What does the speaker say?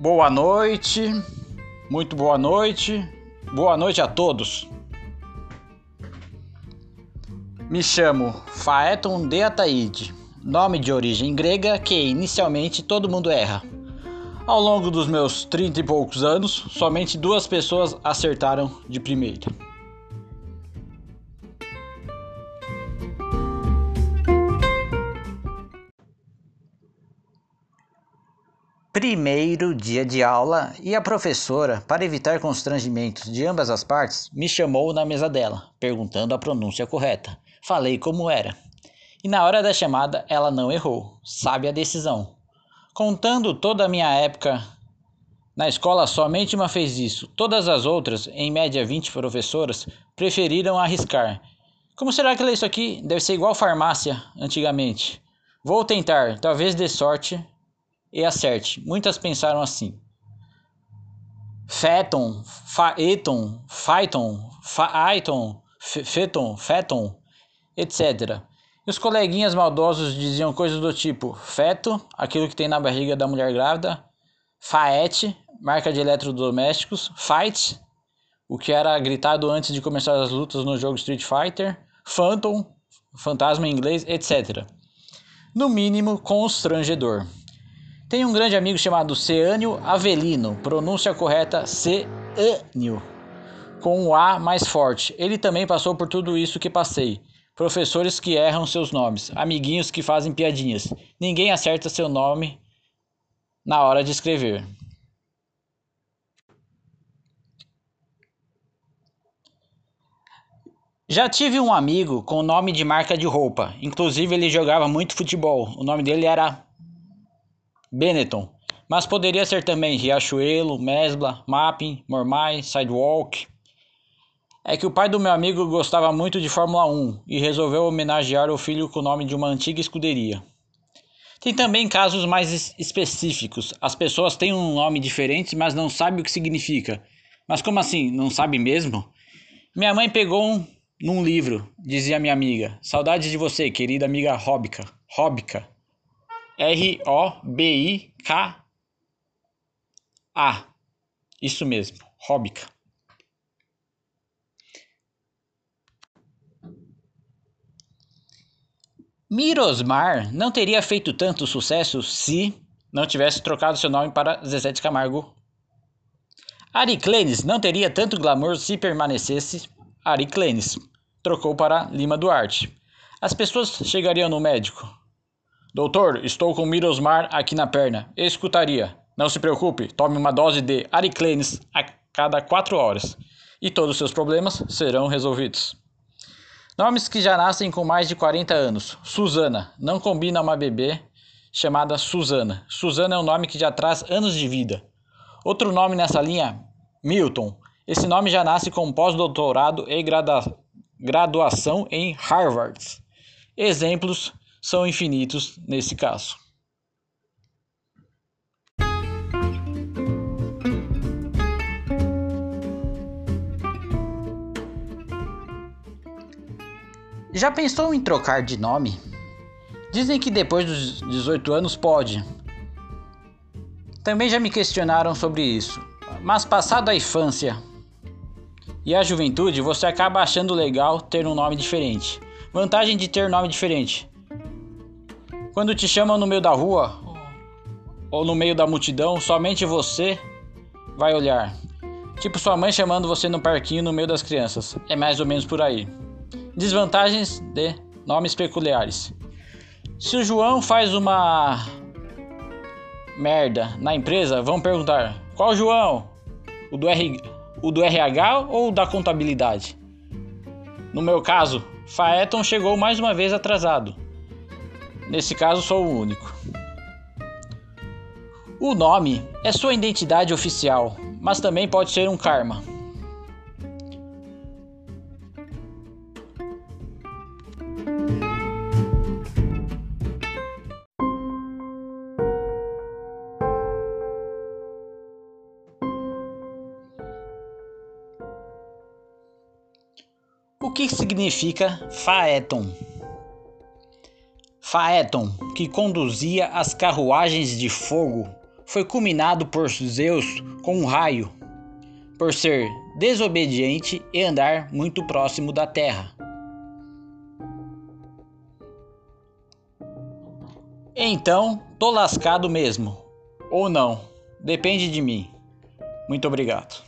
Boa noite, muito boa noite, boa noite a todos. Me chamo Faeton de Ataíde, nome de origem grega que inicialmente todo mundo erra. Ao longo dos meus trinta e poucos anos, somente duas pessoas acertaram de primeira. Primeiro dia de aula e a professora, para evitar constrangimentos de ambas as partes, me chamou na mesa dela, perguntando a pronúncia correta. Falei como era. E na hora da chamada ela não errou. Sabe a decisão. Contando toda a minha época na escola, somente uma fez isso. Todas as outras, em média 20 professoras, preferiram arriscar. Como será que lê isso aqui? Deve ser igual farmácia antigamente. Vou tentar, talvez dê sorte e acerte. Muitas pensaram assim. Feton, Faeton, Phaeton, Faeton, Feton, Feton, etc. E os coleguinhas maldosos diziam coisas do tipo feto, aquilo que tem na barriga da mulher grávida, faete, marca de eletrodomésticos, fight, o que era gritado antes de começar as lutas no jogo Street Fighter, phantom, fantasma em inglês, etc. No mínimo constrangedor. Tem um grande amigo chamado Ceânio Avelino, pronúncia correta Ceânio, com o A mais forte. Ele também passou por tudo isso que passei. Professores que erram seus nomes, amiguinhos que fazem piadinhas. Ninguém acerta seu nome na hora de escrever. Já tive um amigo com nome de marca de roupa. Inclusive ele jogava muito futebol. O nome dele era Benetton, mas poderia ser também Riachuelo, Mesbla, Mapping, Mormai, Sidewalk. É que o pai do meu amigo gostava muito de Fórmula 1 e resolveu homenagear o filho com o nome de uma antiga escuderia. Tem também casos mais específicos. As pessoas têm um nome diferente, mas não sabem o que significa. Mas como assim? Não sabe mesmo? Minha mãe pegou um num livro, dizia minha amiga. Saudades de você, querida amiga Róbica. Róbica. R-O-B-I-K-A. Isso mesmo, Róbica. Mirosmar não teria feito tanto sucesso se não tivesse trocado seu nome para Zezé de Camargo. Ariclenes não teria tanto glamour se permanecesse Ariclenes. Trocou para Lima Duarte. As pessoas chegariam no médico. Doutor, estou com Mirosmar aqui na perna. Escutaria. Não se preocupe, tome uma dose de Ariclenes a cada quatro horas e todos os seus problemas serão resolvidos. Nomes que já nascem com mais de 40 anos. Suzana. Não combina uma bebê chamada Suzana. Suzana é um nome que já traz anos de vida. Outro nome nessa linha, Milton. Esse nome já nasce com pós-doutorado e graduação em Harvard. Exemplos são infinitos nesse caso. Já pensou em trocar de nome? Dizem que depois dos 18 anos pode. Também já me questionaram sobre isso, mas passado a infância e a juventude, você acaba achando legal ter um nome diferente. Vantagem de ter nome diferente: quando te chamam no meio da rua ou no meio da multidão, somente você vai olhar. Tipo sua mãe chamando você no parquinho no meio das crianças. É mais ou menos por aí. Desvantagens de nomes peculiares. Se o João faz uma merda na empresa, vão perguntar: qual João? O do, R... o do RH ou o da contabilidade? No meu caso, Faeton chegou mais uma vez atrasado. Nesse caso, sou o único. O nome é sua identidade oficial, mas também pode ser um karma. O que significa Faeton? Faeton, que conduzia as carruagens de fogo, foi culminado por Zeus com um raio, por ser desobediente e andar muito próximo da terra. Então, tô lascado mesmo. Ou não. Depende de mim. Muito obrigado.